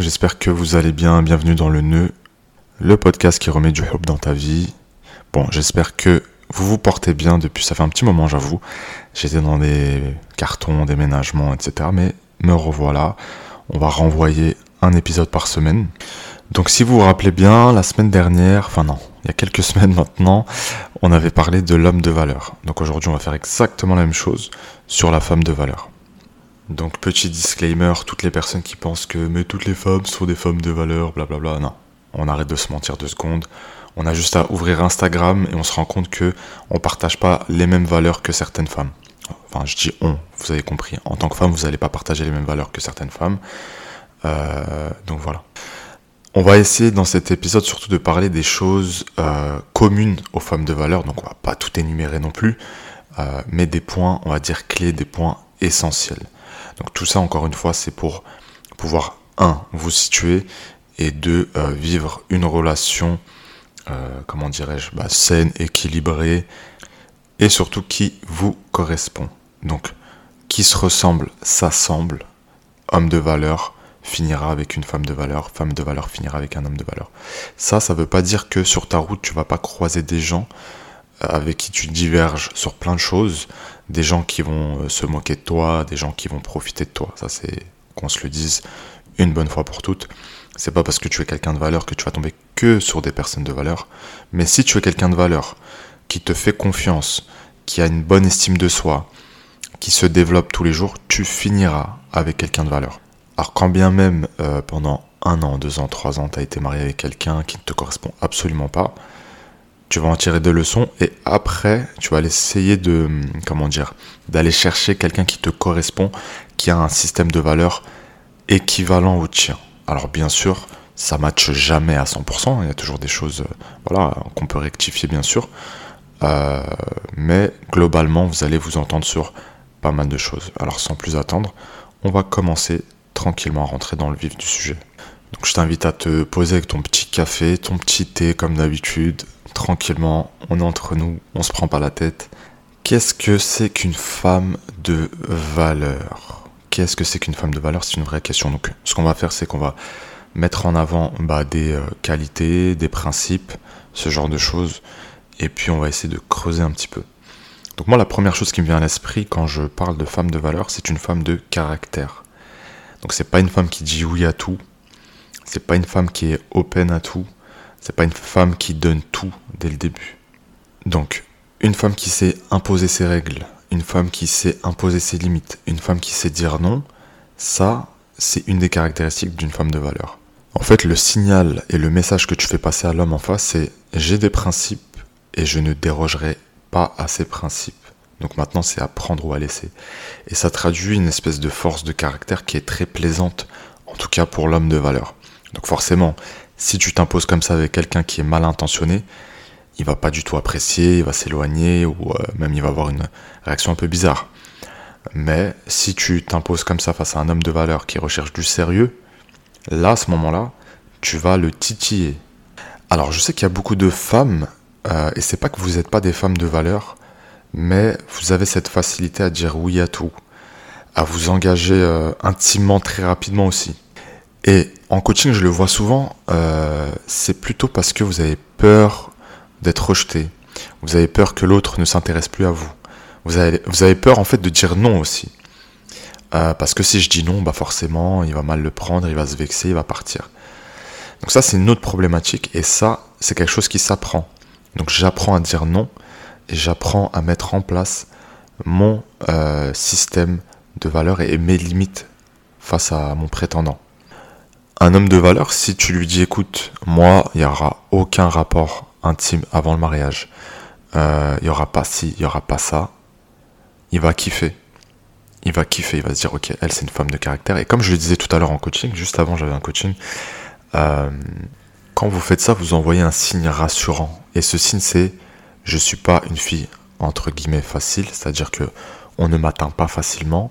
J'espère que vous allez bien. Bienvenue dans le nœud, le podcast qui remet du hub dans ta vie. Bon, j'espère que vous vous portez bien depuis, ça fait un petit moment, j'avoue. J'étais dans des cartons, déménagements, etc. Mais me revoilà. On va renvoyer un épisode par semaine. Donc si vous vous rappelez bien, la semaine dernière, enfin non, il y a quelques semaines maintenant, on avait parlé de l'homme de valeur. Donc aujourd'hui, on va faire exactement la même chose sur la femme de valeur. Donc petit disclaimer, toutes les personnes qui pensent que mais toutes les femmes sont des femmes de valeur, blablabla, non. On arrête de se mentir deux secondes. On a juste à ouvrir Instagram et on se rend compte que on partage pas les mêmes valeurs que certaines femmes. Enfin, je dis on, vous avez compris. En tant que femme, vous n'allez pas partager les mêmes valeurs que certaines femmes. Euh, donc voilà. On va essayer dans cet épisode surtout de parler des choses euh, communes aux femmes de valeur. Donc on va pas tout énumérer non plus, euh, mais des points, on va dire clés, des points essentiels. Donc tout ça, encore une fois, c'est pour pouvoir, un, vous situer, et deux, euh, vivre une relation, euh, comment dirais-je, bah, saine, équilibrée, et surtout qui vous correspond. Donc, qui se ressemble, s'assemble, homme de valeur finira avec une femme de valeur, femme de valeur finira avec un homme de valeur. Ça, ça ne veut pas dire que sur ta route, tu vas pas croiser des gens euh, avec qui tu diverges sur plein de choses, des gens qui vont euh, se moquer de toi, des gens qui vont profiter de toi. Ça, c'est qu'on se le dise une bonne fois pour toutes. C'est pas parce que tu es quelqu'un de valeur que tu vas tomber que sur des personnes de valeur. Mais si tu es quelqu'un de valeur, qui te fait confiance, qui a une bonne estime de soi, qui se développe tous les jours, tu finiras avec quelqu'un de valeur. Alors quand bien même euh, pendant un an, deux ans, trois ans, tu as été marié avec quelqu'un qui ne te correspond absolument pas, tu vas en tirer des leçons et après tu vas essayer de comment dire d'aller chercher quelqu'un qui te correspond qui a un système de valeurs équivalent au tien. Alors bien sûr ça matche jamais à 100% il y a toujours des choses voilà qu'on peut rectifier bien sûr. Euh, mais globalement vous allez vous entendre sur pas mal de choses. Alors sans plus attendre on va commencer tranquillement à rentrer dans le vif du sujet. Donc je t'invite à te poser avec ton petit café ton petit thé comme d'habitude tranquillement, on est entre nous, on se prend pas la tête. Qu'est-ce que c'est qu'une femme de valeur? Qu'est-ce que c'est qu'une femme de valeur? C'est une vraie question. Donc, ce qu'on va faire, c'est qu'on va mettre en avant bah, des euh, qualités, des principes, ce genre de choses, et puis on va essayer de creuser un petit peu. Donc moi, la première chose qui me vient à l'esprit quand je parle de femme de valeur, c'est une femme de caractère. Donc c'est pas une femme qui dit oui à tout, c'est pas une femme qui est open à tout, c'est pas une femme qui donne tout dès le début. Donc, une femme qui sait imposer ses règles, une femme qui sait imposer ses limites, une femme qui sait dire non, ça, c'est une des caractéristiques d'une femme de valeur. En fait, le signal et le message que tu fais passer à l'homme en face, c'est j'ai des principes et je ne dérogerai pas à ces principes. Donc maintenant, c'est à prendre ou à laisser. Et ça traduit une espèce de force de caractère qui est très plaisante, en tout cas pour l'homme de valeur. Donc forcément, si tu t'imposes comme ça avec quelqu'un qui est mal intentionné, il va pas du tout apprécier, il va s'éloigner ou euh, même il va avoir une réaction un peu bizarre. Mais si tu t'imposes comme ça face à un homme de valeur qui recherche du sérieux, là, à ce moment-là, tu vas le titiller. Alors, je sais qu'il y a beaucoup de femmes, euh, et c'est pas que vous n'êtes pas des femmes de valeur, mais vous avez cette facilité à dire oui à tout, à vous engager euh, intimement très rapidement aussi. Et en coaching, je le vois souvent, euh, c'est plutôt parce que vous avez peur d'être rejeté. Vous avez peur que l'autre ne s'intéresse plus à vous. Vous avez, peur en fait de dire non aussi. Euh, parce que si je dis non, bah forcément, il va mal le prendre, il va se vexer, il va partir. Donc ça, c'est une autre problématique. Et ça, c'est quelque chose qui s'apprend. Donc j'apprends à dire non et j'apprends à mettre en place mon euh, système de valeurs et mes limites face à mon prétendant un homme de valeur, si tu lui dis écoute, moi, il n'y aura aucun rapport intime avant le mariage, euh, il n'y aura pas ci, il n'y aura pas ça, il va kiffer. Il va kiffer, il va se dire ok, elle c'est une femme de caractère. Et comme je le disais tout à l'heure en coaching, juste avant j'avais un coaching, euh, quand vous faites ça, vous envoyez un signe rassurant. Et ce signe c'est je suis pas une fille entre guillemets facile, c'est-à-dire que on ne m'atteint pas facilement,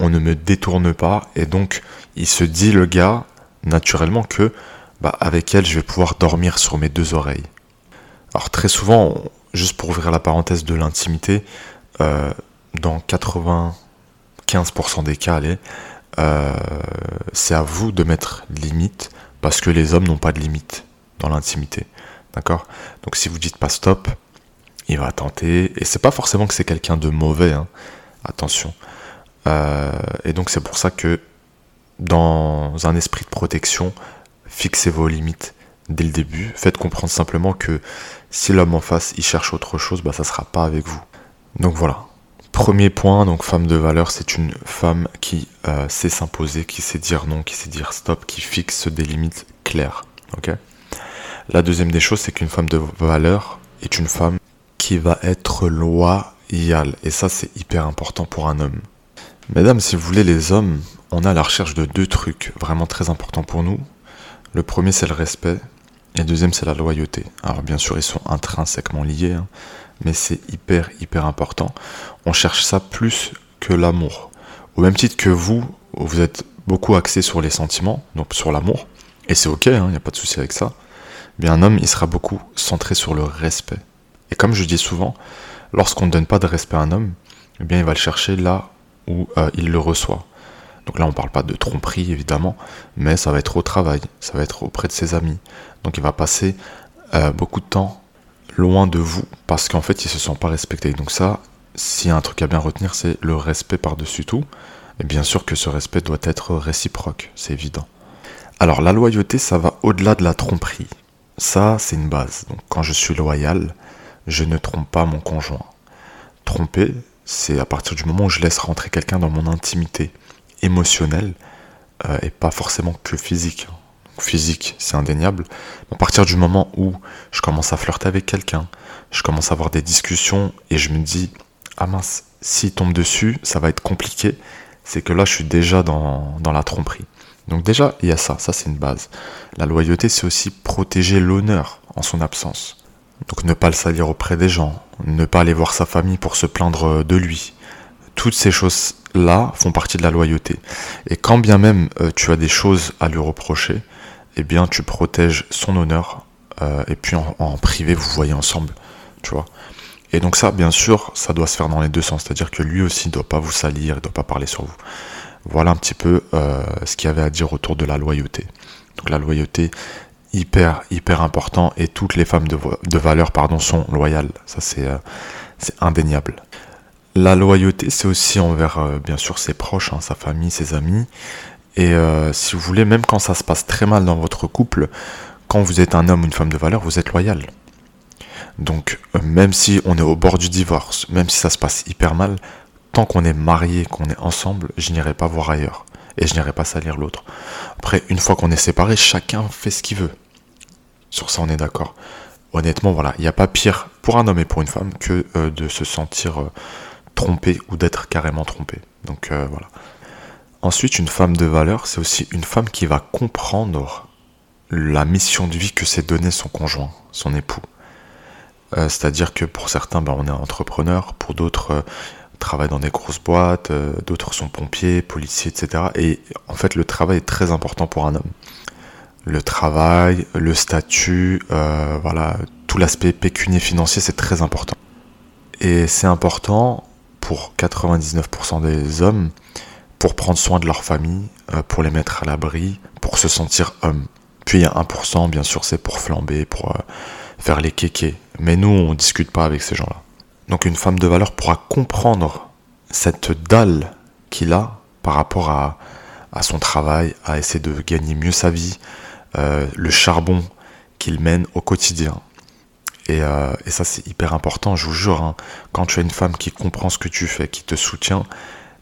on ne me détourne pas, et donc il se dit le gars, naturellement que bah, avec elle, je vais pouvoir dormir sur mes deux oreilles. Alors très souvent, juste pour ouvrir la parenthèse de l'intimité, euh, dans 95% des cas, euh, c'est à vous de mettre limite parce que les hommes n'ont pas de limite dans l'intimité. D'accord? Donc si vous dites pas stop, il va tenter. Et c'est pas forcément que c'est quelqu'un de mauvais, hein. attention. Euh, et donc c'est pour ça que dans un esprit de protection, fixez vos limites dès le début. Faites comprendre simplement que si l'homme en face il cherche autre chose, bah ça sera pas avec vous. Donc voilà. Premier point, donc femme de valeur, c'est une femme qui euh, sait s'imposer, qui sait dire non, qui sait dire stop, qui fixe des limites claires. Ok? La deuxième des choses, c'est qu'une femme de valeur est une femme qui va être loyale. Et ça, c'est hyper important pour un homme. Mesdames, si vous voulez, les hommes, on a la recherche de deux trucs vraiment très importants pour nous. Le premier, c'est le respect. Et le deuxième, c'est la loyauté. Alors bien sûr, ils sont intrinsèquement liés, hein, mais c'est hyper, hyper important. On cherche ça plus que l'amour. Au même titre que vous, vous êtes beaucoup axé sur les sentiments, donc sur l'amour, et c'est ok, il hein, n'y a pas de souci avec ça. Mais un homme, il sera beaucoup centré sur le respect. Et comme je dis souvent, lorsqu'on ne donne pas de respect à un homme, eh bien, il va le chercher là où euh, il le reçoit. Donc là, on ne parle pas de tromperie, évidemment, mais ça va être au travail, ça va être auprès de ses amis. Donc il va passer euh, beaucoup de temps loin de vous parce qu'en fait, il se sent pas respecté. Donc ça, s'il y a un truc à bien retenir, c'est le respect par-dessus tout. Et bien sûr que ce respect doit être réciproque, c'est évident. Alors la loyauté, ça va au-delà de la tromperie. Ça, c'est une base. Donc quand je suis loyal, je ne trompe pas mon conjoint. Tromper, c'est à partir du moment où je laisse rentrer quelqu'un dans mon intimité émotionnelle euh, et pas forcément que physique. physique, c'est indéniable. À partir du moment où je commence à flirter avec quelqu'un, je commence à avoir des discussions et je me dis ah mince, s'il tombe dessus, ça va être compliqué. C'est que là, je suis déjà dans, dans la tromperie. Donc déjà, il y a ça, ça c'est une base. La loyauté, c'est aussi protéger l'honneur en son absence. Donc ne pas le salir auprès des gens, ne pas aller voir sa famille pour se plaindre de lui. Toutes ces choses-là font partie de la loyauté. Et quand bien même euh, tu as des choses à lui reprocher, eh bien tu protèges son honneur. Euh, et puis en, privé, vous voyez ensemble, tu. Et donc ça, bien sûr, ça doit se faire dans les deux sens. C'est-à-dire que lui aussi ne doit pas vous salir, il ne doit pas parler sur vous. Voilà un petit peu euh, ce qu'il y avait à dire autour de la loyauté. Donc la loyauté, hyper, hyper important, et toutes les femmes de, valeur pardon, sont loyales. Ça, c'est indéniable. La loyauté, c'est aussi envers, euh, bien sûr, ses proches, hein, sa famille, ses amis. Et euh, si vous voulez, même quand ça se passe très mal dans votre couple, quand vous êtes un homme ou une femme de valeur, vous êtes loyal. Donc, euh, même si on est au bord du divorce, même si ça se passe hyper mal, tant qu'on est marié, qu'on est ensemble, je n'irai pas voir ailleurs. Et je n'irai pas salir l'autre. Après, une fois qu'on est séparé, chacun fait ce qu'il veut. Sur ça, on est d'accord. Honnêtement, voilà, il n'y a pas pire pour un homme et pour une femme que de se sentir trompé ou d'être carrément trompé. Donc euh, voilà. Ensuite, une femme de valeur, c'est aussi une femme qui va comprendre la mission de vie que s'est donnée son conjoint, son époux. Euh, c'est-à-dire que pour certains, ben, on est entrepreneur, pour d'autres, euh, travaillent dans des grosses boîtes, euh, d'autres sont pompiers, policiers, etc. Et en fait, le travail est très important pour un homme. Le travail, le statut, voilà, tout l'aspect pécunier financier, c'est très important. Et c'est important pour 99% des hommes pour prendre soin de leur famille, pour les mettre à l'abri, pour se sentir homme. Puis il y a 1%, bien sûr, c'est pour flamber, pour faire les kékés. Mais nous, on discute pas avec ces gens-là. Donc une femme de valeur pourra comprendre cette dalle qu'il a par rapport à, à, son travail, à essayer de gagner mieux sa vie, euh, le charbon qu'il mène au quotidien. Et, euh, et ça, c'est hyper important, je vous jure. Hein. quand tu as une femme qui comprend ce que tu fais, qui te soutient,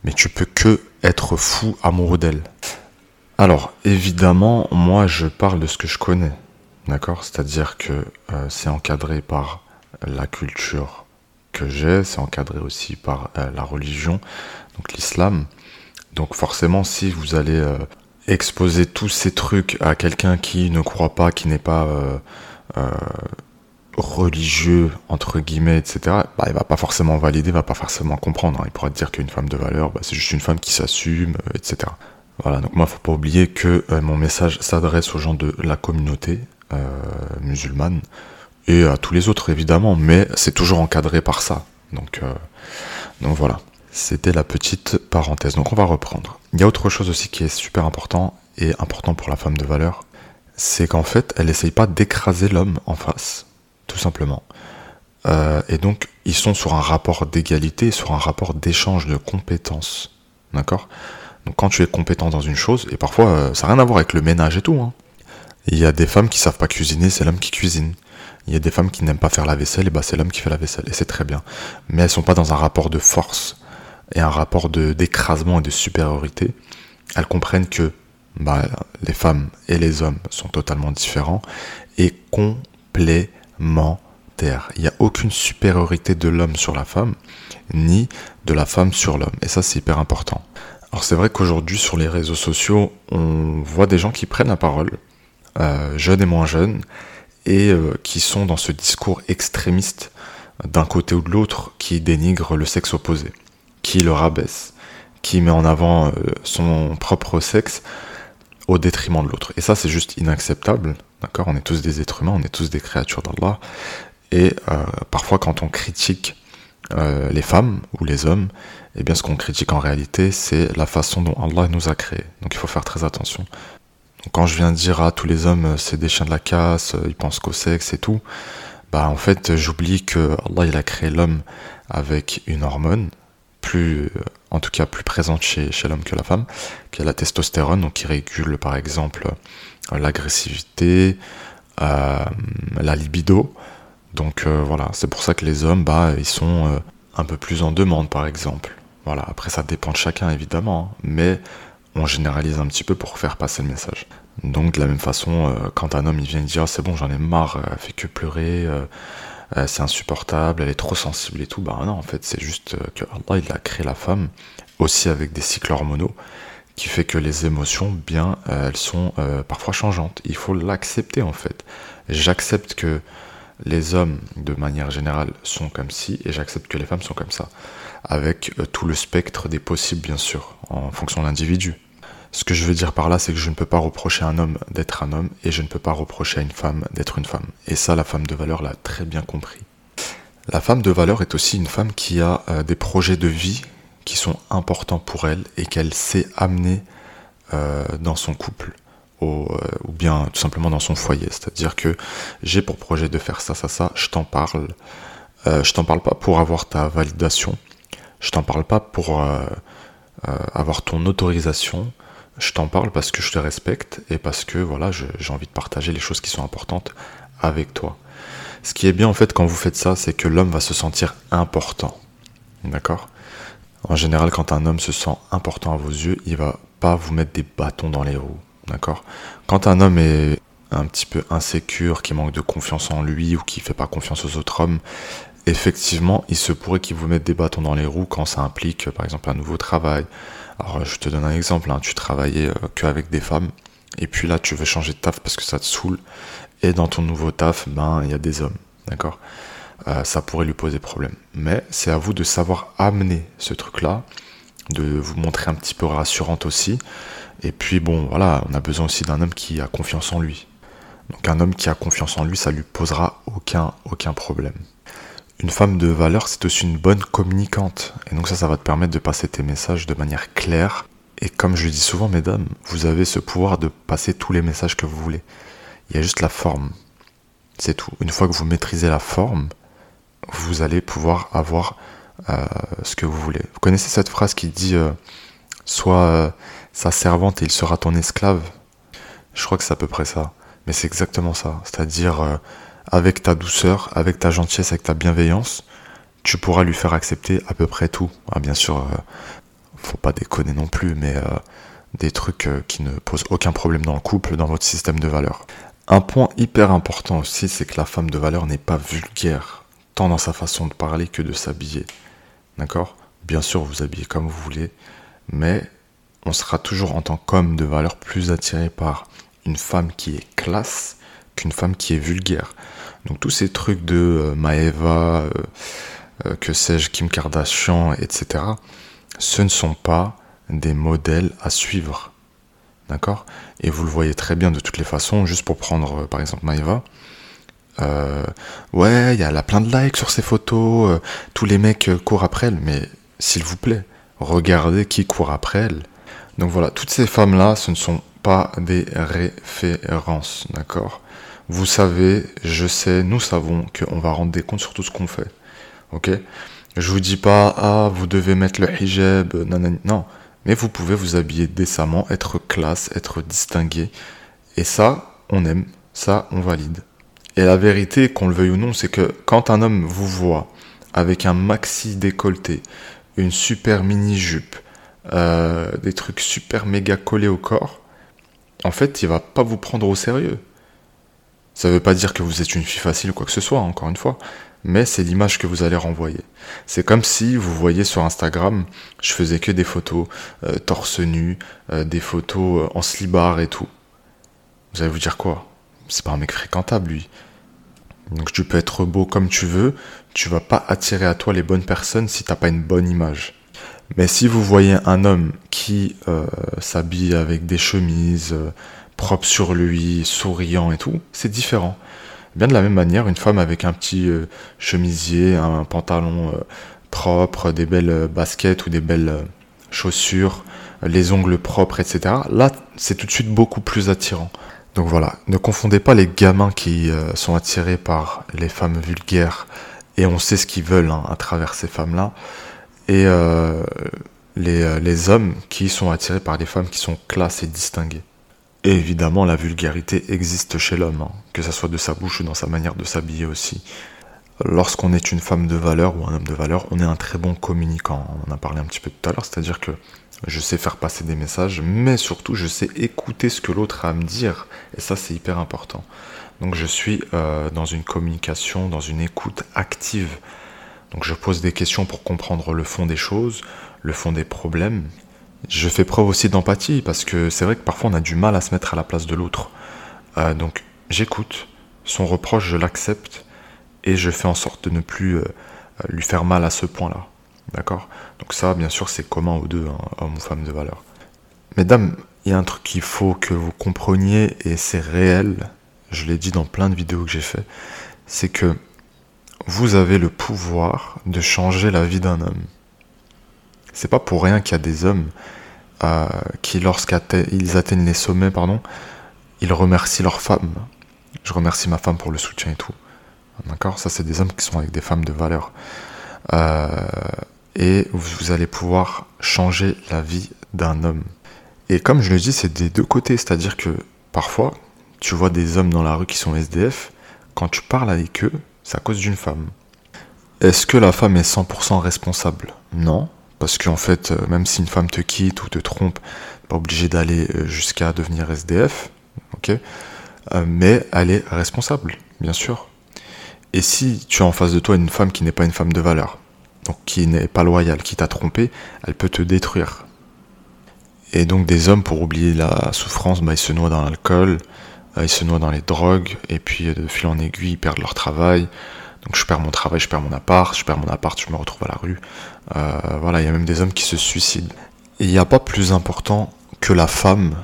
mais tu peux que être fou amoureux d'elle. Alors, évidemment, moi, je parle de ce que je connais. D'accord? C'est-à-dire que euh, c'est encadré par la culture que j'ai, c'est encadré aussi par euh, la religion, donc l'islam. Donc forcément, si vous allez exposer tous ces trucs à quelqu'un qui ne croit pas, qui n'est pas religieux, entre guillemets, etc., bah, il va pas forcément valider, il va pas forcément comprendre. Hein. Il pourra dire qu'une femme de valeur, bah, c'est juste une femme qui s'assume, etc. Voilà, donc moi, faut pas oublier que mon message s'adresse aux gens de la communauté, euh, musulmane et à tous les autres évidemment, mais c'est toujours encadré par ça. Donc, euh, donc voilà. C'était la petite parenthèse. Donc on va reprendre. Il y a autre chose aussi qui est super important et important pour la femme de valeur, c'est qu'en fait, elle n'essaye pas d'écraser l'homme en face, tout simplement. Euh, et donc, ils sont sur un rapport d'égalité, sur un rapport d'échange de compétences. D'accord? Donc, quand tu es compétent dans une chose, et parfois, euh, ça n'a rien à voir avec le ménage et tout. Hein. Il y a des femmes qui savent pas cuisiner, c'est l'homme qui cuisine. Il y a des femmes qui n'aiment pas faire la vaisselle, et bah c'est l'homme qui fait la vaisselle, et c'est très bien. Mais elles sont pas dans un rapport de force et un rapport d'écrasement et de supériorité. Elles comprennent que bah, les femmes et les hommes sont totalement différents et complémentaires. Il n'y a aucune supériorité de l'homme sur la femme, ni de la femme sur l'homme. Et ça, c'est hyper important. Alors c'est vrai qu'aujourd'hui, sur les réseaux sociaux, on voit des gens qui prennent la parole, euh, jeunes et moins jeunes, et euh, qui sont dans ce discours extrémiste d'un côté ou de l'autre qui dénigre le sexe opposé, qui le rabaisse, qui met en avant euh, son propre sexe au détriment de l'autre. Et ça, c'est juste inacceptable. D'accord On est tous des êtres humains, on est tous des créatures d'Allah. Et euh, parfois, quand on critique euh, les femmes ou les hommes, eh bien, ce qu'on critique en réalité, c'est la façon dont Allah nous a créés. Donc, il faut faire très attention. Donc, quand je viens de dire à tous les hommes, euh, c'est des chiens de la casse, ils pensent qu'au sexe et tout, bah, en fait, j'oublie que Allah, a créé l'homme avec une hormone, plus, en tout cas plus présente chez, chez l'homme que la femme, qui est la testostérone, donc qui régule par exemple l'agressivité, euh, la libido. Donc euh, voilà, c'est pour ça que les hommes, bah, ils sont euh, un peu plus en demande par exemple. Voilà, après ça dépend de chacun évidemment, hein. mais on généralise un petit peu pour faire passer le message. Donc de la même façon, quand un homme il vient dire c'est bon j'en ai marre, fait que pleurer, euh, c'est insupportable, elle est trop sensible et tout. Bah non, en fait, c'est juste euh, que Allah, il a créé la femme aussi avec des cycles hormonaux qui fait que les émotions, bien, euh, elles sont parfois changeantes. Il faut l'accepter en fait. J'accepte que les hommes, de manière générale, sont comme ci, et j'accepte que les femmes sont comme ça, avec tout le spectre des possibles, bien sûr, en fonction de l'individu. Ce que je veux dire par là, c'est que je ne peux pas reprocher à un homme d'être un homme et je ne peux pas reprocher à une femme d'être une femme. Et ça, la femme de valeur l'a très bien compris. La femme de valeur est aussi une femme qui a euh, des projets de vie qui sont importants pour elle et qu'elle sait amener euh, dans son couple ou, euh, ou, bien tout simplement dans son foyer. C'est-à-dire que j'ai pour projet de faire ça, ça, ça, je t'en parle. je t'en parle pas pour avoir ta validation. Je t'en parle pas pour avoir ton autorisation je t'en parle parce que je te respecte et parce que voilà, j'ai envie de partager les choses qui sont importantes avec toi. Ce qui est bien en fait quand vous faites ça, c'est que l'homme va se sentir important. D'accord? En général, quand un homme se sent important à vos yeux, il va pas vous mettre des bâtons dans les roues. D'accord? Quand un homme est un petit peu insécure, qui manque de confiance en lui ou qui fait pas confiance aux autres hommes, effectivement, il se pourrait qu'il vous mette des bâtons dans les roues quand ça implique, par exemple, un nouveau travail, alors je te donne un exemple, hein. tu travaillais euh, qu'avec des femmes, et puis là tu veux changer de taf parce que ça te saoule, et dans ton nouveau taf, ben il y a des hommes, d'accord? Euh, Ça pourrait lui poser problème. Mais c'est à vous de savoir amener ce truc-là, de vous montrer un petit peu rassurante aussi, et puis bon voilà, on a besoin aussi d'un homme qui a confiance en lui. Donc un homme qui a confiance en lui, ça lui posera aucun, aucun problème. Une femme de valeur, c'est aussi une bonne communicante. Et donc ça, ça va te permettre de passer tes messages de manière claire. Et comme je dis souvent, mesdames, vous avez ce pouvoir de passer tous les messages que vous voulez. Il y a juste la forme. C'est tout. Une fois que vous maîtrisez la forme, vous allez pouvoir avoir euh, ce que vous voulez. Vous connaissez cette phrase qui dit euh, Sois euh, sa servante et il sera ton esclave? Je crois que c'est à peu près ça. Mais c'est exactement ça. C'est-à-dire avec ta douceur, avec ta gentillesse, avec ta bienveillance, tu pourras lui faire accepter à peu près tout. Ah, bien sûr, euh, faut pas déconner non plus, mais euh, des trucs euh, qui ne posent aucun problème dans le couple, dans votre système de valeurs. Un point hyper important aussi, c'est que la femme de valeur n'est pas vulgaire, tant dans sa façon de parler que de s'habiller. D'accord? Bien sûr, vous habillez comme vous voulez, mais on sera toujours en tant qu'homme de valeur plus attiré par une femme qui est classe qu'une femme qui est vulgaire. Donc tous ces trucs de euh, Maeva, euh, euh, que sais-je, Kim Kardashian, etc., ce ne sont pas des modèles à suivre. D'accord? Et vous le voyez très bien de toutes les façons, juste pour prendre par exemple Maeva. ouais, il y a, plein de likes sur ses photos, tous les mecs courent après elle, mais s'il vous plaît, regardez qui court après elle. Donc voilà, toutes ces femmes-là, ce ne sont pas des références, d'accord? Vous savez, je sais, nous savons qu'on va rendre des comptes sur tout ce qu'on fait, ok? Je vous dis pas, ah, vous devez mettre le hijab, nanani. non. Mais vous pouvez vous habiller décemment, être classe, être distingué. Et ça, on aime, ça, on valide. Et la vérité, qu'on le veuille ou non, c'est que quand un homme vous voit avec un maxi décolleté, une super mini-jupe, euh, des trucs super méga collés au corps, en fait, il va pas vous prendre au sérieux. Ça veut pas dire que vous êtes une fille facile ou quoi que ce soit, encore une fois, mais c'est l'image que vous allez renvoyer. C'est comme si vous voyez sur Instagram, je faisais que des photos euh, torse nu, euh, des photos en slibard et tout. Vous allez vous dire quoi? C'est pas un mec fréquentable, lui. Donc tu peux être beau comme tu veux, tu vas pas attirer à toi les bonnes personnes si t'as pas une bonne image. Mais si vous voyez un homme qui euh, s'habille avec des chemises euh, propres sur lui, souriant et tout, c'est différent. Bien de la même manière, une femme avec un petit euh, chemisier, un pantalon propre, des belles baskets ou des belles chaussures, les ongles propres, etc. Là, c'est tout de suite beaucoup plus attirant. Donc voilà, ne confondez pas les gamins qui euh, sont attirés par les femmes vulgaires et on sait ce qu'ils veulent hein, à travers ces femmes-là, et euh, euh, les, hommes qui sont attirés par les femmes qui sont classes et distinguées. Et évidemment, la vulgarité existe chez l'homme, hein, que ce soit de sa bouche ou dans sa manière de s'habiller aussi. Lorsqu'on est une femme de valeur ou un homme de valeur, on est un très bon communicant. On en a parlé un petit peu tout à l'heure, c'est-à-dire que je sais faire passer des messages, mais surtout je sais écouter ce que l'autre a à me dire, et ça c'est hyper important. Donc je suis euh, dans une communication, dans une écoute active. Donc je pose des questions pour comprendre le fond des choses, le fond des problèmes. Je fais preuve aussi d'empathie parce que c'est vrai que parfois on a du mal à se mettre à la place de l'autre. Euh, donc j'écoute, son reproche je l'accepte et je fais en sorte de ne plus euh, lui faire mal à ce point-là. D'accord? Donc ça, bien sûr, c'est commun aux deux, hein, hommes ou femmes de valeur. Mesdames, il y a un truc qu'il faut que vous compreniez, et c'est réel, je l'ai dit dans plein de vidéos que j'ai fait, c'est que vous avez le pouvoir de changer la vie d'un homme. C'est pas pour rien qu'il y a des hommes euh, qui, lorsqu'ils atteignent les sommets, pardon, ils remercient leur femme. Je remercie ma femme pour le soutien et tout. D'accord? Ça, c'est des hommes qui sont avec des femmes de valeur. Euh, et vous allez pouvoir changer la vie d'un homme. Et comme je le dis, c'est des deux côtés, c'est-à-dire que parfois, tu vois des hommes dans la rue qui sont SDF, quand tu parles avec eux, c'est à cause d'une femme. Est-ce que la femme est 100% responsable? Non, parce qu'en fait, euh, même si une femme te quitte ou te trompe, pas obligé d'aller euh, jusqu'à devenir SDF, ok? Euh, Mais elle est responsable, bien sûr. Et si tu as en face de toi une femme qui n'est pas une femme de valeur, donc qui n'est pas loyale, qui t'a trompé, elle peut te détruire. Et donc des hommes, pour oublier la souffrance, bah, ils se noient dans l'alcool, ils se noient dans les drogues, et puis de fil en aiguille, ils perdent leur travail. Donc je perds mon travail, je perds mon appart, je perds mon appart, je me retrouve à la rue. Euh, voilà, il y a même des hommes qui se suicident. Et il n'y a pas plus important que la femme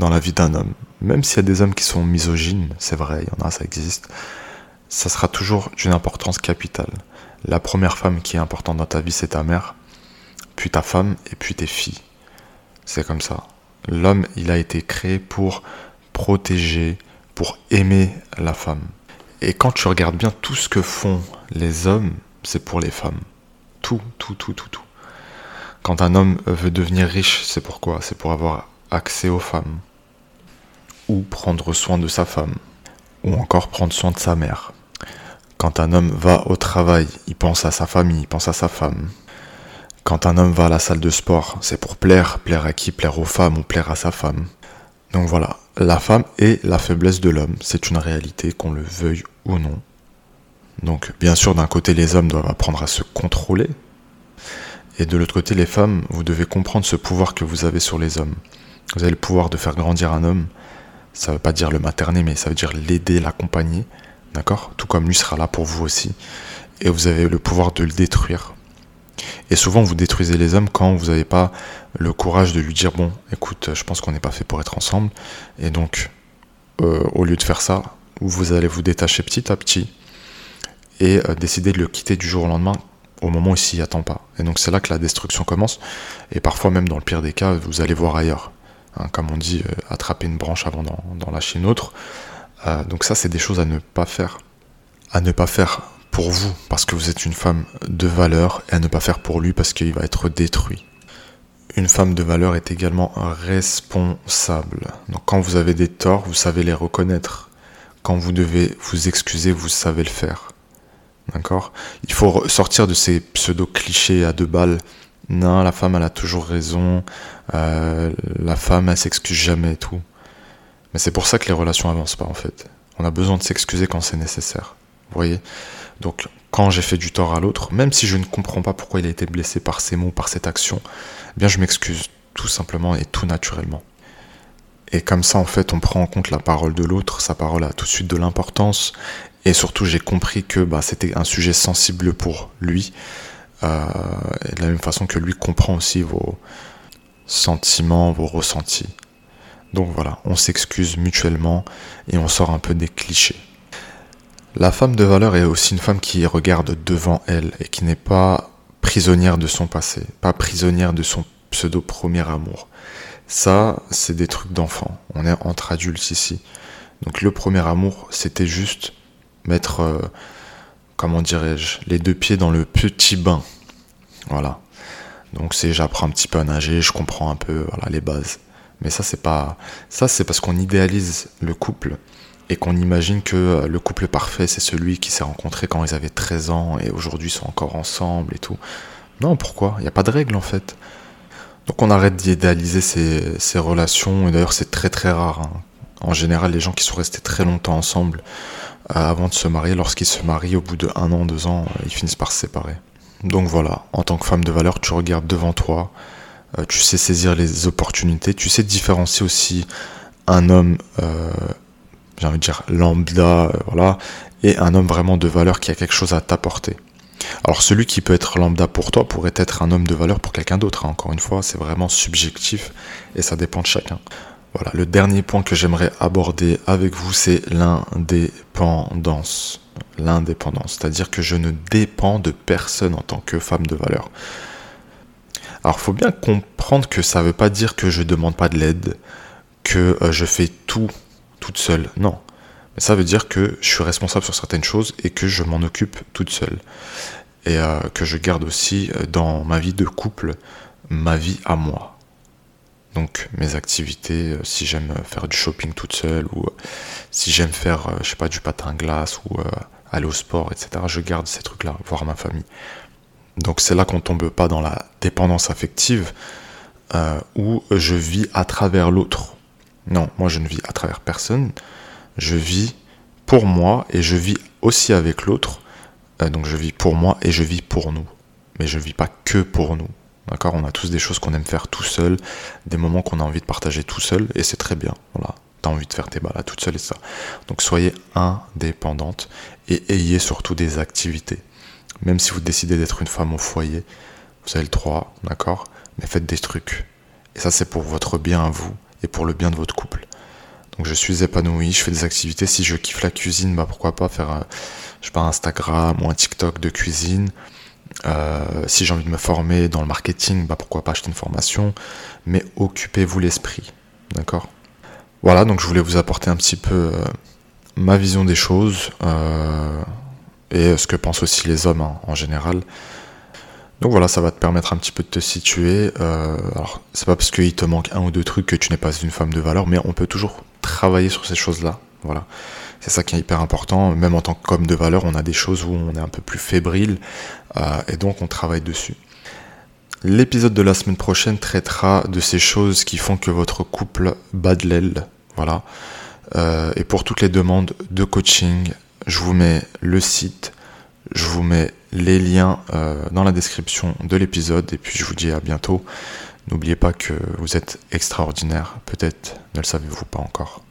dans la vie d'un homme. Même s'il y a des hommes qui sont misogynes, c'est vrai, il y en a, ça existe, ça sera toujours d'une importance capitale. La première femme qui est importante dans ta vie, c'est ta mère, puis ta femme, et puis tes filles. C'est comme ça. L'homme, il a été créé pour protéger, pour aimer la femme. Et quand tu regardes bien tout ce que font les hommes, c'est pour les femmes. Tout, tout, tout, tout, tout. Quand un homme veut devenir riche, c'est pourquoi C'est pour avoir accès aux femmes. Ou prendre soin de sa femme. Ou encore prendre soin de sa mère. Quand un homme va au travail, il pense à sa famille, il pense à sa femme. Quand un homme va à la salle de sport, c'est pour plaire, plaire à qui? Plaire aux femmes ou plaire à sa femme. Donc voilà, la femme est la faiblesse de l'homme, c'est une réalité, qu'on le veuille ou non. Donc bien sûr, d'un côté, les hommes doivent apprendre à se contrôler, et de l'autre côté, les femmes, vous devez comprendre ce pouvoir que vous avez sur les hommes. Vous avez le pouvoir de faire grandir un homme, ça ne veut pas dire le materner, mais ça veut dire l'aider, l'accompagner, D'accord? Tout comme lui sera là pour vous aussi. Et vous avez le pouvoir de le détruire. Et souvent, vous détruisez les hommes quand vous n'avez pas le courage de lui dire Bon, écoute, je pense qu'on n'est pas fait pour être ensemble. Et donc, euh, au lieu de faire ça, vous allez vous détacher petit à petit et euh, décider de le quitter du jour au lendemain au moment où il s'y attend pas. Et donc c'est là que la destruction commence. Et parfois même dans le pire des cas, vous allez voir ailleurs. Hein, comme on dit, euh, attraper une branche avant d'en lâcher une autre. Euh, donc ça, c'est des choses à ne pas faire. À ne pas faire pour vous, parce que vous êtes une femme de valeur, et à ne pas faire pour lui, parce qu'il va être détruit. Une femme de valeur est également responsable. Donc quand vous avez des torts, vous savez les reconnaître. Quand vous devez vous excuser, vous savez le faire. D'accord? Il faut sortir de ces pseudo-clichés à deux balles. Non, la femme, elle a toujours raison. Euh, la femme, elle s'excuse jamais et tout. Mais c'est pour ça que les relations avancent pas, en fait. On a besoin de s'excuser quand c'est nécessaire. Vous voyez? Donc, quand j'ai fait du tort à l'autre, même si je ne comprends pas pourquoi il a été blessé par ces mots, par cette action, eh bien, je m'excuse tout simplement et tout naturellement. Et comme ça, en fait, on prend en compte la parole de l'autre, sa parole a tout de suite de l'importance, et surtout, j'ai compris que bah, c'était un sujet sensible pour lui. Euh, de la même façon que lui comprend aussi vos sentiments, vos ressentis. Donc voilà, on s'excuse mutuellement et on sort un peu des clichés. La femme de valeur est aussi une femme qui regarde devant elle et qui n'est pas prisonnière de son passé, pas prisonnière de son pseudo premier amour. Ça, c'est des trucs d'enfant. On est entre adultes ici. Donc le premier amour, c'était juste mettre, euh, comment dirais-je, les deux pieds dans le petit bain. Voilà. Donc c'est j'apprends un petit peu à nager, je comprends un peu voilà, les bases. Mais ça c'est pas ça c'est parce qu'on idéalise le couple et qu'on imagine que euh, le couple parfait c'est celui qui s'est rencontré quand ils avaient 13 ans et aujourd'hui sont encore ensemble et tout. Non, pourquoi? Il n'y a pas de règle en fait. Donc on arrête d'idéaliser ces, relations et d'ailleurs c'est très très rare. Hein. En général les gens qui sont restés très longtemps ensemble euh, avant de se marier. Lorsqu'ils se marient, au bout de un an, deux ans, ils finissent par se séparer. Donc voilà, en tant que femme de valeur, tu regardes devant toi, euh, tu sais saisir les opportunités, tu sais différencier aussi un homme, euh, j'ai envie de dire lambda, voilà, et un homme vraiment de valeur qui a quelque chose à t'apporter. Alors celui qui peut être lambda pour toi pourrait être un homme de valeur pour quelqu'un d'autre. Hein. Encore une fois, c'est vraiment subjectif et ça dépend de chacun. Voilà, le dernier point que j'aimerais aborder avec vous, c'est l'indépendance. L'indépendance, c'est-à-dire que je ne dépends de personne en tant que femme de valeur. Alors, faut bien comprendre que ça ne veut pas dire que je ne demande pas de l'aide, que euh, je fais tout toute seule. Non. Ça veut dire que je suis responsable sur certaines choses et que je m'en occupe toute seule. Et euh, que je garde aussi euh, dans ma vie de couple ma vie à moi. Donc mes activités, euh, si j'aime faire du shopping toute seule ou si j'aime faire, je pas, du patin glace ou aller au sport, etc. Je garde ces trucs-là, voir ma famille. Donc c'est là qu'on tombe pas dans la dépendance affective où je vis à travers l'autre. Non, moi je ne vis à travers personne. Je vis pour moi et je vis aussi avec l'autre. donc je vis pour moi et je vis pour nous. Mais je ne vis pas que pour nous. D'accord? On a tous des choses qu'on aime faire tout seul, des moments qu'on a envie de partager tout seul, et c'est très bien. Voilà. T'as envie de faire tes balades toute seule et ça. Donc soyez indépendante et ayez surtout des activités. Même si vous décidez d'être une femme au foyer, vous avez le droit, d'accord? Mais faites des trucs. Et ça, c'est pour votre bien à vous et pour le bien de votre couple. Donc je suis épanoui, je fais des activités. Si je kiffe la cuisine, bah pourquoi pas faire, un, je sais pas, Instagram ou un TikTok de cuisine. Euh, si j'ai envie de me former dans le marketing, bah pourquoi pas acheter une formation, mais occupez-vous l'esprit, d'accord? Voilà, donc je voulais vous apporter un petit peu euh, ma vision des choses euh, et ce que pensent aussi les hommes hein, en général. Donc voilà, ça va te permettre un petit peu de te situer. alors, c'est pas parce qu'il te manque un ou deux trucs que tu n'es pas une femme de valeur, mais on peut toujours travailler sur ces choses-là. Voilà. C'est ça qui est hyper important. Même en tant qu'homme de valeur, on a des choses où on est un peu plus fébrile euh, et donc on travaille dessus. L'épisode de la semaine prochaine traitera de ces choses qui font que votre couple bat de l'aile. Voilà. Euh, et pour toutes les demandes de coaching, je vous mets le site, je vous mets les liens euh, dans la description de l'épisode et puis je vous dis à bientôt. N'oubliez pas que vous êtes extraordinaire, peut-être ne le savez-vous pas encore.